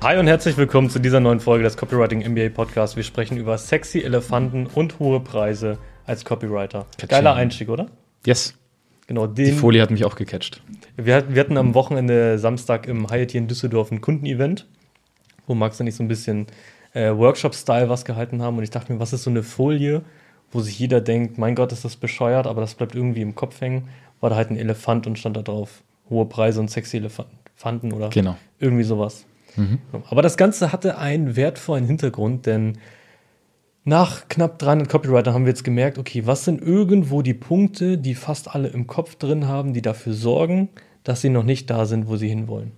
Hi und herzlich willkommen zu dieser neuen Folge des Copywriting MBA Podcasts. Wir sprechen über sexy Elefanten und hohe Preise als Copywriter. Geiler Einstieg, oder? Yes. Genau, den, Die Folie hat mich auch gecatcht. Wir, wir hatten am Wochenende Samstag im Hyatt hier in Düsseldorf ein Kundenevent, wo Max und ich so ein bisschen äh, Workshop-Style was gehalten haben. Und ich dachte mir, was ist so eine Folie, wo sich jeder denkt, mein Gott, ist das bescheuert, aber das bleibt irgendwie im Kopf hängen. War da halt ein Elefant und stand da drauf, hohe Preise und sexy Elefanten oder genau. irgendwie sowas. Mhm. Aber das Ganze hatte einen wertvollen Hintergrund, denn nach knapp 300 Copywriter haben wir jetzt gemerkt, okay, was sind irgendwo die Punkte, die fast alle im Kopf drin haben, die dafür sorgen, dass sie noch nicht da sind, wo sie hinwollen.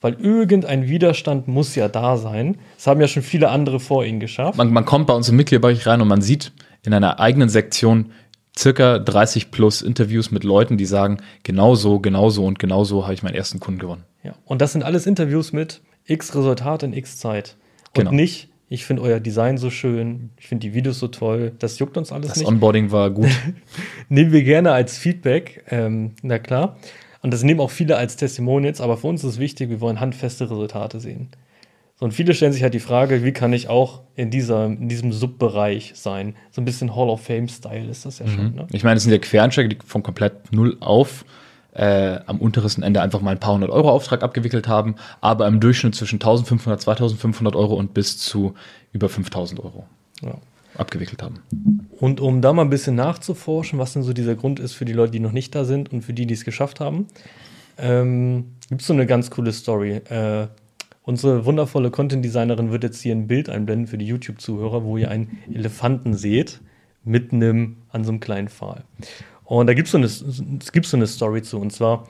Weil irgendein Widerstand muss ja da sein. Das haben ja schon viele andere vor ihnen geschafft. Man, man kommt bei uns im Mitgliederbereich rein und man sieht in einer eigenen Sektion circa 30 plus Interviews mit Leuten, die sagen, genau so, genau so und genau so habe ich meinen ersten Kunden gewonnen. Ja, und das sind alles Interviews mit X Resultat in X Zeit. Und genau. nicht, ich finde euer Design so schön, ich finde die Videos so toll, das juckt uns alles das nicht. Das Onboarding war gut. nehmen wir gerne als Feedback, ähm, na klar. Und das nehmen auch viele als Testimonials, aber für uns ist wichtig, wir wollen handfeste Resultate sehen. So, und viele stellen sich halt die Frage, wie kann ich auch in, dieser, in diesem Subbereich sein? So ein bisschen Hall of Fame-Style ist das ja mhm. schon. Ne? Ich meine, es sind ja Quereinsteiger, die von komplett null auf äh, am untersten Ende einfach mal ein paar hundert Euro Auftrag abgewickelt haben, aber im Durchschnitt zwischen 1500, 2500 Euro und bis zu über 5000 Euro ja. abgewickelt haben. Und um da mal ein bisschen nachzuforschen, was denn so dieser Grund ist für die Leute, die noch nicht da sind und für die, die es geschafft haben, ähm, gibt es so eine ganz coole Story. Äh, unsere wundervolle Content-Designerin wird jetzt hier ein Bild einblenden für die YouTube-Zuhörer, wo ihr einen Elefanten seht, mitten im, an so einem kleinen Pfahl. Und da gibt es so, eine, so eine Story zu. Und zwar,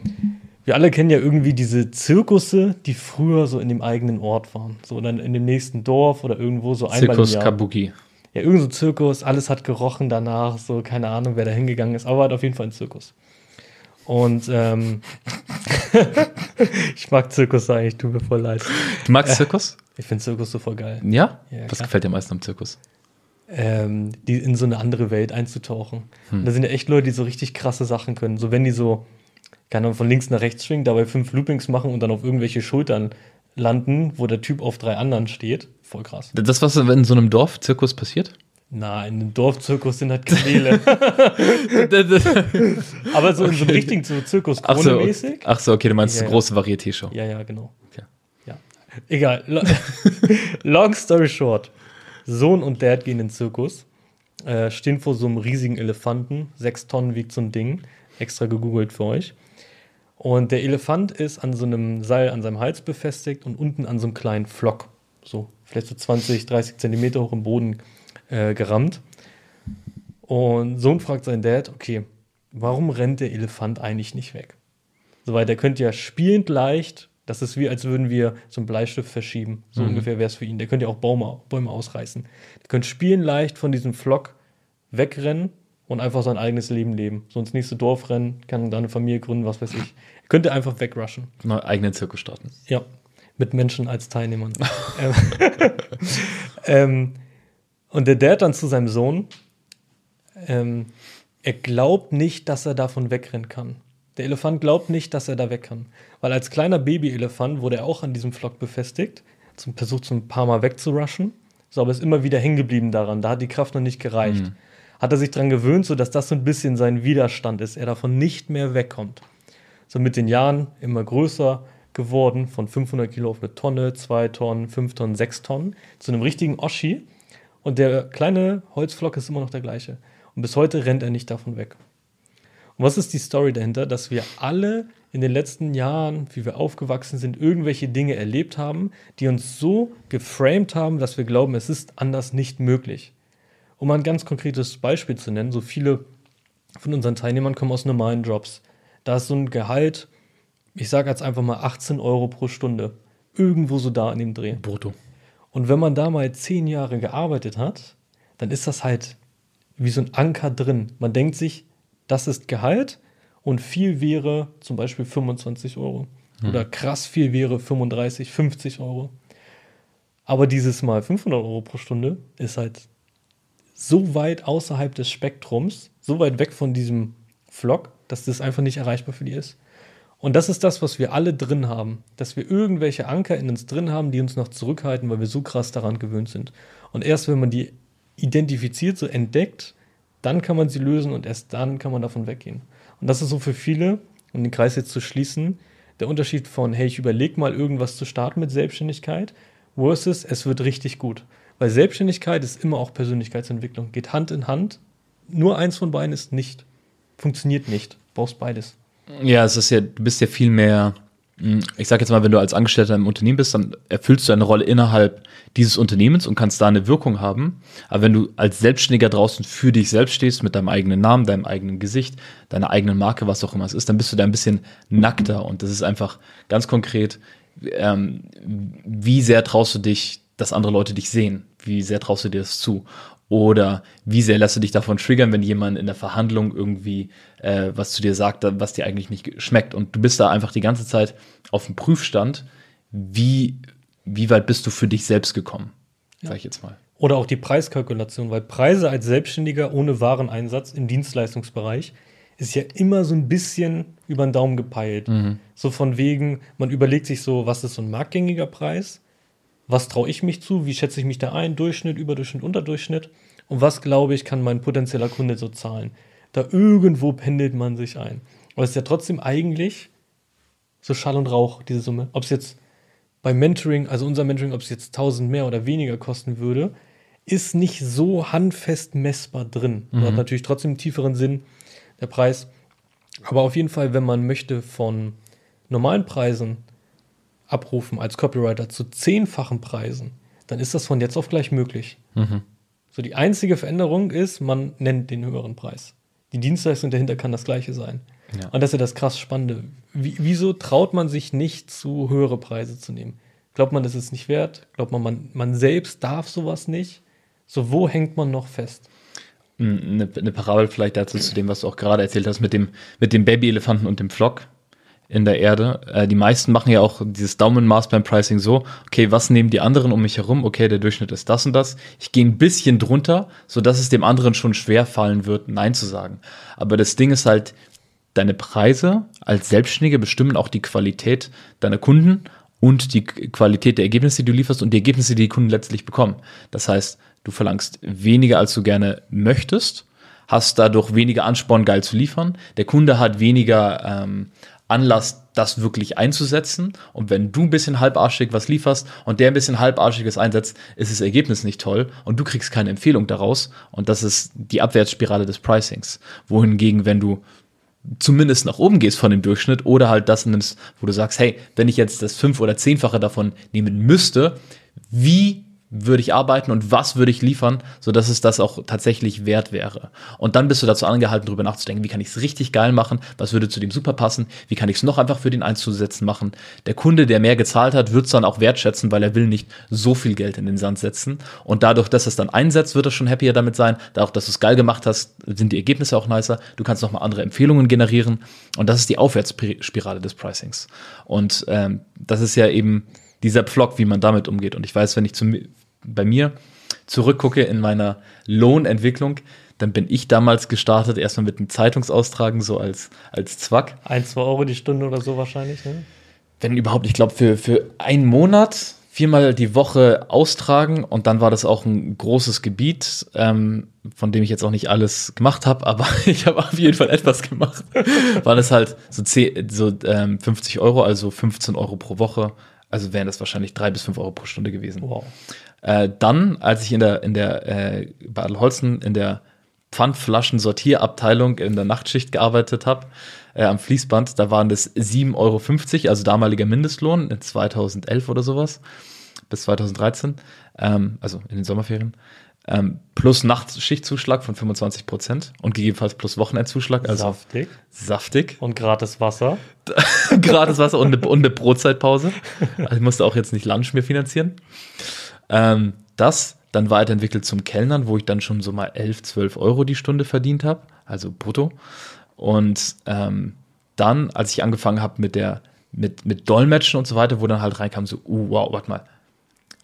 wir alle kennen ja irgendwie diese Zirkusse, die früher so in dem eigenen Ort waren. So dann in dem nächsten Dorf oder irgendwo so einmal Zirkus im Jahr. Kabuki. Ja, irgend so Zirkus, alles hat gerochen danach, so keine Ahnung, wer da hingegangen ist, aber hat auf jeden Fall ein Zirkus. Und ähm, ich mag Zirkus eigentlich, tut mir voll leid. Du magst Zirkus? Ich finde Zirkus so voll geil. Ja? ja Was klar. gefällt dir am meisten am Zirkus? Ähm, die in so eine andere Welt einzutauchen. Hm. Und da sind ja echt Leute, die so richtig krasse Sachen können. So wenn die so, keine Ahnung, von links nach rechts schwingen, dabei fünf Loopings machen und dann auf irgendwelche Schultern landen, wo der Typ auf drei anderen steht. Voll krass. Das, was in so einem Dorfzirkus passiert? Na, in einem Dorfzirkus sind halt Kamele. Aber so in so einem richtigen Zirkus ach so, mäßig. Ach so, okay, du meinst ja, eine große Varieté-Show. Ja, ja, genau. Okay. Ja. Egal. Long story short. Sohn und Dad gehen in den Zirkus, äh, stehen vor so einem riesigen Elefanten. Sechs Tonnen wiegt so ein Ding. Extra gegoogelt für euch. Und der Elefant ist an so einem Seil an seinem Hals befestigt und unten an so einem kleinen Flock. So, vielleicht so 20, 30 Zentimeter hoch im Boden äh, gerammt. Und Sohn fragt seinen Dad, okay, warum rennt der Elefant eigentlich nicht weg? Soweit, der könnte ja spielend leicht das ist wie, als würden wir so einen Bleistift verschieben. So mhm. ungefähr wäre es für ihn. Der könnte ja auch Bäume, Bäume ausreißen. Der könnte spielen leicht von diesem Flock wegrennen und einfach sein eigenes Leben leben. So ins nächste Dorf rennen, kann da eine Familie gründen, was weiß ich. Er könnte einfach wegrushen. Einen eigenen Zirkus starten. Ja, mit Menschen als Teilnehmern. Ähm, ähm, und der Dad dann zu seinem Sohn, ähm, er glaubt nicht, dass er davon wegrennen kann. Der Elefant glaubt nicht, dass er da weg kann. Weil als kleiner Babyelefant wurde er auch an diesem Flock befestigt, zum versucht so ein paar Mal wegzurushen. So, aber ist immer wieder hängen geblieben daran. Da hat die Kraft noch nicht gereicht. Mhm. Hat er sich daran gewöhnt, sodass das so ein bisschen sein Widerstand ist, er davon nicht mehr wegkommt. So mit den Jahren immer größer geworden, von 500 Kilo auf eine Tonne, zwei Tonnen, fünf Tonnen, sechs Tonnen, zu einem richtigen Oschi. Und der kleine Holzflock ist immer noch der gleiche. Und bis heute rennt er nicht davon weg. Und was ist die Story dahinter? Dass wir alle in den letzten Jahren, wie wir aufgewachsen sind, irgendwelche Dinge erlebt haben, die uns so geframed haben, dass wir glauben, es ist anders nicht möglich. Um ein ganz konkretes Beispiel zu nennen, so viele von unseren Teilnehmern kommen aus normalen Jobs. Da ist so ein Gehalt, ich sage jetzt einfach mal 18 Euro pro Stunde. Irgendwo so da in dem Dreh. Brutto. Und wenn man da mal zehn Jahre gearbeitet hat, dann ist das halt wie so ein Anker drin. Man denkt sich, das ist Gehalt und viel wäre zum Beispiel 25 Euro. Hm. Oder krass viel wäre 35, 50 Euro. Aber dieses Mal 500 Euro pro Stunde ist halt so weit außerhalb des Spektrums, so weit weg von diesem Flock, dass das einfach nicht erreichbar für die ist. Und das ist das, was wir alle drin haben, dass wir irgendwelche Anker in uns drin haben, die uns noch zurückhalten, weil wir so krass daran gewöhnt sind. Und erst wenn man die identifiziert, so entdeckt, dann kann man sie lösen und erst dann kann man davon weggehen. Und das ist so für viele, um den Kreis jetzt zu schließen, der Unterschied von, hey, ich überlege mal irgendwas zu starten mit Selbstständigkeit, versus es wird richtig gut. Weil Selbstständigkeit ist immer auch Persönlichkeitsentwicklung, geht Hand in Hand. Nur eins von beiden ist nicht, funktioniert nicht. Brauchst beides. Ja, es ist ja, du bist ja viel mehr, ich sag jetzt mal, wenn du als Angestellter im Unternehmen bist, dann erfüllst du eine Rolle innerhalb dieses Unternehmens und kannst da eine Wirkung haben. Aber wenn du als Selbstständiger draußen für dich selbst stehst, mit deinem eigenen Namen, deinem eigenen Gesicht, deiner eigenen Marke, was auch immer es ist, dann bist du da ein bisschen nackter. Und das ist einfach ganz konkret, ähm, wie sehr traust du dich, dass andere Leute dich sehen? Wie sehr traust du dir das zu? Oder wie sehr lässt du dich davon triggern, wenn jemand in der Verhandlung irgendwie äh, was zu dir sagt, was dir eigentlich nicht schmeckt? Und du bist da einfach die ganze Zeit auf dem Prüfstand. Wie, wie weit bist du für dich selbst gekommen? Ja. Sag ich jetzt mal. Oder auch die Preiskalkulation, weil Preise als Selbstständiger ohne Wareneinsatz im Dienstleistungsbereich ist ja immer so ein bisschen über den Daumen gepeilt. Mhm. So von wegen, man überlegt sich so, was ist so ein marktgängiger Preis? Was traue ich mich zu? Wie schätze ich mich da ein? Durchschnitt, Überdurchschnitt, Unterdurchschnitt? Und was glaube ich, kann mein potenzieller Kunde so zahlen? Da irgendwo pendelt man sich ein. Aber es ist ja trotzdem eigentlich so Schall und Rauch, diese Summe. Ob es jetzt beim Mentoring, also unser Mentoring, ob es jetzt 1000 mehr oder weniger kosten würde, ist nicht so handfest messbar drin. Mhm. Hat natürlich trotzdem einen tieferen Sinn, der Preis. Aber auf jeden Fall, wenn man möchte von normalen Preisen abrufen als Copywriter zu zehnfachen Preisen, dann ist das von jetzt auf gleich möglich. Mhm. So die einzige Veränderung ist, man nennt den höheren Preis. Die Dienstleistung dahinter kann das gleiche sein. Ja. Und das ist ja das krass Spannende. Wie, wieso traut man sich nicht, zu höhere Preise zu nehmen? Glaubt man, das ist nicht wert? Glaubt man, man, man selbst darf sowas nicht? So, wo hängt man noch fest? Eine, eine Parabel vielleicht dazu zu dem, was du auch gerade erzählt hast mit dem, mit dem Babyelefanten und dem Flock in der Erde. Äh, die meisten machen ja auch dieses Daumenmaß beim Pricing so, okay, was nehmen die anderen um mich herum? Okay, der Durchschnitt ist das und das. Ich gehe ein bisschen drunter, so dass es dem anderen schon schwer fallen wird, Nein zu sagen. Aber das Ding ist halt, deine Preise als Selbstständige bestimmen auch die Qualität deiner Kunden und die Qualität der Ergebnisse, die du lieferst und die Ergebnisse, die die Kunden letztlich bekommen. Das heißt, du verlangst weniger, als du gerne möchtest, hast dadurch weniger Ansporn, geil zu liefern. Der Kunde hat weniger ähm, Anlass, das wirklich einzusetzen. Und wenn du ein bisschen halbarschig was lieferst und der ein bisschen halbarschiges einsetzt, ist das Ergebnis nicht toll und du kriegst keine Empfehlung daraus. Und das ist die Abwärtsspirale des Pricings. Wohingegen, wenn du zumindest nach oben gehst von dem Durchschnitt oder halt das nimmst, wo du sagst, hey, wenn ich jetzt das fünf- oder zehnfache davon nehmen müsste, wie würde ich arbeiten und was würde ich liefern, so es das auch tatsächlich wert wäre. Und dann bist du dazu angehalten, darüber nachzudenken, wie kann ich es richtig geil machen, was würde zu dem super passen, wie kann ich es noch einfach für den einzusetzen machen. Der Kunde, der mehr gezahlt hat, wird es dann auch wertschätzen, weil er will nicht so viel Geld in den Sand setzen. Und dadurch, dass es dann einsetzt, wird er schon happier damit sein. Dadurch, dass du es geil gemacht hast, sind die Ergebnisse auch nicer. Du kannst nochmal andere Empfehlungen generieren. Und das ist die Aufwärtsspirale des Pricings. Und ähm, das ist ja eben dieser Pflock, wie man damit umgeht. Und ich weiß, wenn ich zum, bei mir zurückgucke in meiner Lohnentwicklung, dann bin ich damals gestartet, erstmal mit einem Zeitungsaustragen, so als, als Zwack. Ein, zwei Euro die Stunde oder so wahrscheinlich, ne? Wenn überhaupt, ich glaube, für, für einen Monat viermal die Woche austragen und dann war das auch ein großes Gebiet, ähm, von dem ich jetzt auch nicht alles gemacht habe, aber ich habe auf jeden Fall etwas gemacht. war das halt so, 10, so ähm, 50 Euro, also 15 Euro pro Woche. Also wären das wahrscheinlich drei bis fünf Euro pro Stunde gewesen. Wow. Äh, dann, als ich in der, in der, äh, bei Adelholzen in der Pfandflaschen-Sortierabteilung in der Nachtschicht gearbeitet habe, äh, am Fließband, da waren das 7,50 Euro, also damaliger Mindestlohn in 2011 oder sowas, bis 2013, ähm, also in den Sommerferien. Ähm, plus Nachtschichtzuschlag von 25 Prozent und gegebenenfalls plus Wochenendzuschlag. Also saftig. Saftig. Und gratis Wasser. gratis Wasser und eine, und eine Brotzeitpause. Also ich musste auch jetzt nicht Lunch mehr finanzieren. Ähm, das dann weiterentwickelt zum Kellnern, wo ich dann schon so mal 11, 12 Euro die Stunde verdient habe, also brutto. Und ähm, dann, als ich angefangen habe mit der mit, mit Dolmetschen und so weiter, wo dann halt reinkam, so, uh, wow, warte mal.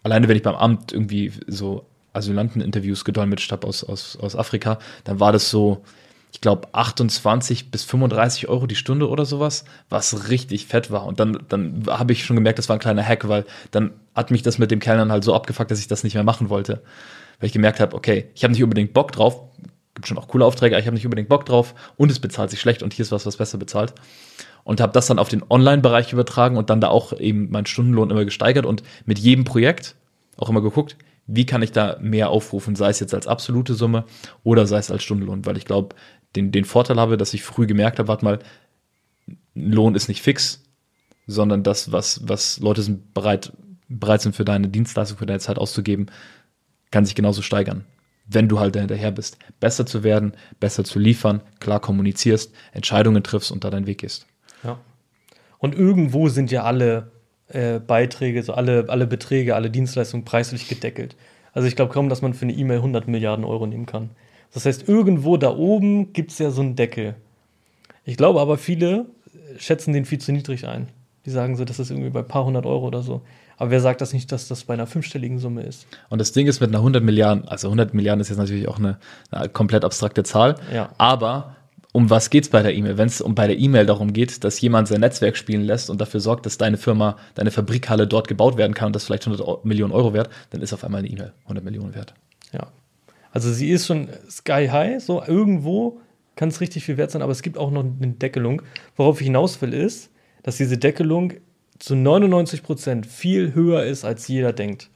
Alleine wenn ich beim Amt irgendwie so Asylanteninterviews gedolmetscht habe aus, aus, aus Afrika, dann war das so, ich glaube, 28 bis 35 Euro die Stunde oder sowas, was richtig fett war. Und dann, dann habe ich schon gemerkt, das war ein kleiner Hack, weil dann hat mich das mit dem Kellnern halt so abgefuckt, dass ich das nicht mehr machen wollte. Weil ich gemerkt habe, okay, ich habe nicht unbedingt Bock drauf, gibt schon auch coole Aufträge, aber ich habe nicht unbedingt Bock drauf und es bezahlt sich schlecht und hier ist was, was besser bezahlt. Und habe das dann auf den Online-Bereich übertragen und dann da auch eben meinen Stundenlohn immer gesteigert und mit jedem Projekt auch immer geguckt, wie kann ich da mehr aufrufen, sei es jetzt als absolute Summe oder sei es als Stundenlohn, weil ich glaube, den, den Vorteil habe, dass ich früh gemerkt habe, warte mal, Lohn ist nicht fix, sondern das, was, was Leute sind bereit, bereit sind für deine Dienstleistung, für deine Zeit auszugeben, kann sich genauso steigern. Wenn du halt dahinterher bist, besser zu werden, besser zu liefern, klar kommunizierst, Entscheidungen triffst und da deinen Weg gehst. Ja. Und irgendwo sind ja alle äh, Beiträge, so alle, alle Beträge, alle Dienstleistungen preislich gedeckelt. Also ich glaube kaum, dass man für eine E-Mail 100 Milliarden Euro nehmen kann. Das heißt, irgendwo da oben gibt es ja so einen Deckel. Ich glaube aber, viele schätzen den viel zu niedrig ein. Die sagen so, das ist irgendwie bei ein paar hundert Euro oder so. Aber wer sagt das nicht, dass das bei einer fünfstelligen Summe ist? Und das Ding ist mit einer 100 Milliarden, also 100 Milliarden ist jetzt natürlich auch eine, eine komplett abstrakte Zahl, Ja. aber um was geht's bei der E-Mail? Wenn es um bei der E-Mail darum geht, dass jemand sein Netzwerk spielen lässt und dafür sorgt, dass deine Firma, deine Fabrikhalle dort gebaut werden kann und das vielleicht 100 Eu- Millionen Euro wert, dann ist auf einmal eine E-Mail 100 Millionen wert. Ja. Also sie ist schon sky high, so irgendwo kann es richtig viel wert sein, aber es gibt auch noch eine Deckelung. Worauf ich hinaus will, ist, dass diese Deckelung zu 99 Prozent viel höher ist, als jeder denkt.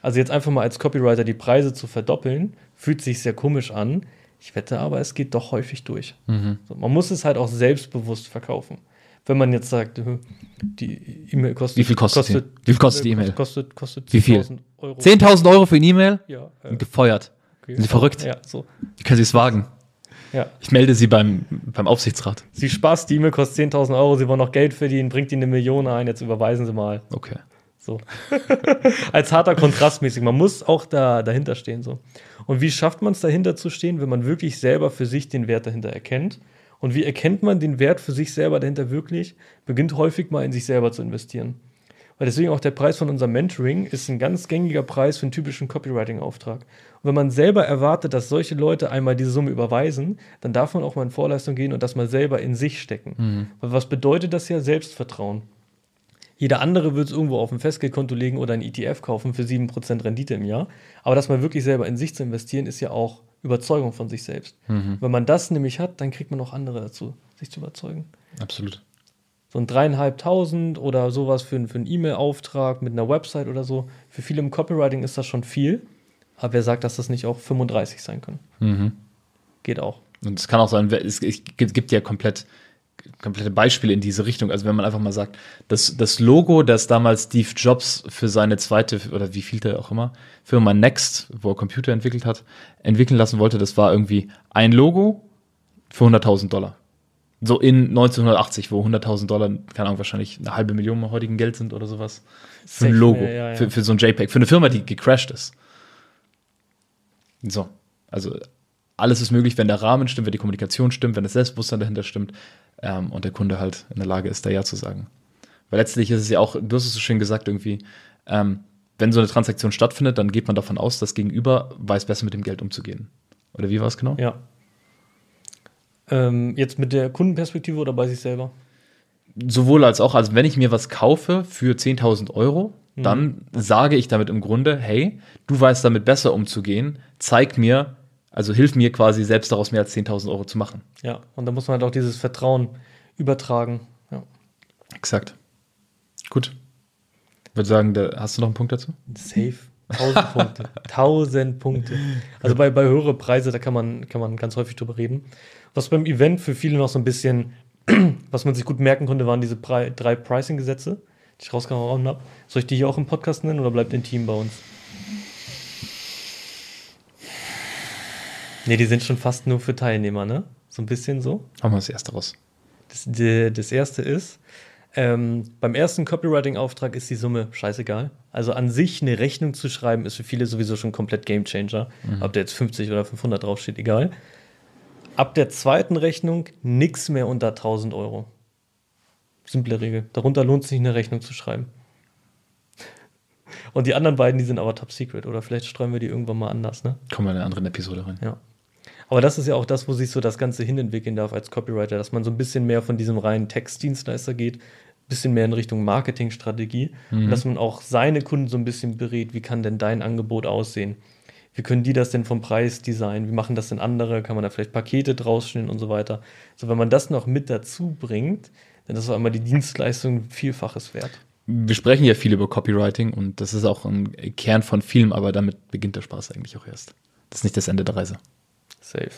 Also jetzt einfach mal als Copywriter die Preise zu verdoppeln, fühlt sich sehr komisch an. Ich wette aber, es geht doch häufig durch. So, man muss es halt auch selbstbewusst verkaufen. Wenn man jetzt sagt, äh, die E-Mail kostet. Wie viel kostet die? Wie viel kostet die E-Mail? Kostet, kostet Wie viel? 10.000 Euro. 10.000 Euro für eine E-Mail? Ja. äh, Gefeuert. okay. Sind Sie verrückt? Ja, so. Wie können Sie es wagen? Ja. Ich melde Sie beim, beim Aufsichtsrat. Sie spaßt, die E-Mail kostet 10.000 Euro, Sie wollen noch Geld verdienen, bringt Ihnen eine Million ein, jetzt überweisen Sie mal. Okay. So. Als harter Kontrastmäßig. Man muss auch da, dahinter stehen. So. Und wie schafft man es dahinter zu stehen, wenn man wirklich selber für sich den Wert dahinter erkennt? Und wie erkennt man den Wert für sich selber dahinter wirklich? Beginnt häufig mal in sich selber zu investieren. Weil deswegen auch der Preis von unserem Mentoring ist ein ganz gängiger Preis für einen typischen Copywriting-Auftrag. Und wenn man selber erwartet, dass solche Leute einmal diese Summe überweisen, dann darf man auch mal in Vorleistung gehen und das mal selber in sich stecken. Weil was bedeutet das ja? Selbstvertrauen. Jeder andere wird es irgendwo auf ein Festgeldkonto legen oder ein ETF kaufen für 7% Rendite im Jahr. Aber das mal wirklich selber in sich zu investieren, ist ja auch Überzeugung von sich selbst. Wenn man das nämlich hat, dann kriegt man auch andere dazu, sich zu überzeugen. Absolut. So ein dreieinhalbtausend oder sowas für, einen- für einen E-Mail-Auftrag mit einer Website oder so. Für viele im Copywriting ist das schon viel. Aber wer sagt, dass das nicht auch 35 sein können? Mhm. Geht auch. Und es kann auch sein, es, gibt ja komplett, komplette Beispiele in diese Richtung. Also wenn man einfach mal sagt, das, das Logo, das damals Steve Jobs für seine zweite oder wie viel auch immer Firma Next, wo er Computer entwickelt hat, entwickeln lassen wollte, das war irgendwie ein Logo für 100.000 Dollar. So in 1980, wo 100.000 Dollar, keine Ahnung, wahrscheinlich eine halbe Million im heutigen Geld sind oder sowas. Für ein Logo, ja, ja, ja. Für, für so ein JPEG, für eine Firma, die gecrashed ist. So, also alles ist möglich, wenn der Rahmen stimmt, wenn die Kommunikation stimmt, wenn das Selbstbewusstsein dahinter stimmt ähm, und der Kunde halt in der Lage ist, da Ja zu sagen. Weil letztlich ist es ja auch, du hast es so schön gesagt irgendwie, ähm, wenn so eine Transaktion stattfindet, dann geht man davon aus, das Gegenüber weiß besser mit dem Geld umzugehen. Oder wie war es genau? Ja. Ähm, jetzt mit der Kundenperspektive oder bei sich selber? Sowohl als auch, also wenn ich mir was kaufe für 10.000 Euro, dann sage ich damit im Grunde, hey, du weißt damit besser umzugehen, zeig mir, also hilf mir quasi selbst daraus mehr als 10.000 Euro zu machen. Ja. Und da muss man halt auch dieses Vertrauen übertragen. Ja. Exakt. Gut. Ich würde sagen, da, hast du noch einen Punkt dazu? Safe. 1000 Punkte. 1000 Punkte. Also bei, bei höhere Preise, da kann man, kann man ganz häufig drüber reden. Was beim Event für viele noch so ein bisschen, was man sich gut merken konnte, waren diese drei Pricing-Gesetze, die ich rausgehauen habe. Soll ich die hier auch im Podcast nennen oder bleibt intim bei uns? Nee, die sind schon fast nur für Teilnehmer, ne? So ein bisschen so. Machen wir das erste raus. Das, die, das erste ist, ähm, beim ersten Copywriting-Auftrag ist die Summe scheißegal. Also an sich eine Rechnung zu schreiben, ist für viele sowieso schon komplett Gamechanger. Ob der jetzt 50 oder 500 draufsteht, egal. Ab der zweiten Rechnung nichts mehr unter 1000 Euro. Simple Regel. Darunter lohnt es sich, eine Rechnung zu schreiben. Und die anderen beiden, die sind aber top secret. Oder vielleicht streuen wir die irgendwann mal anders, ne? Kommen wir in einer anderen Episode rein. Ja. Aber das ist ja auch das, wo sich so das Ganze hinentwickeln darf als Copywriter, dass man so ein bisschen mehr von diesem reinen Textdienstleister geht, ein bisschen mehr in Richtung Marketingstrategie Mhm. und dass man auch seine Kunden so ein bisschen berät, wie kann denn dein Angebot aussehen? Wie können die das denn vom Preis designen? Wie machen das denn andere? Kann man da vielleicht Pakete draus und so weiter? So, wenn man das noch mit dazu bringt, dann ist auf einmal die Dienstleistung Vielfaches wert. Wir sprechen ja viel über Copywriting und das ist auch ein Kern von Film, aber damit beginnt der Spaß eigentlich auch erst. Das ist nicht das Ende der Reise. Safe.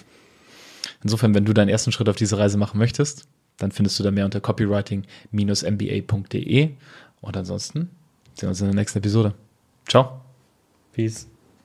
Insofern, wenn du deinen ersten Schritt auf diese Reise machen möchtest, dann findest du da mehr unter copywriting-mba.de. Und ansonsten sehen wir uns in der nächsten Episode. Ciao. Peace.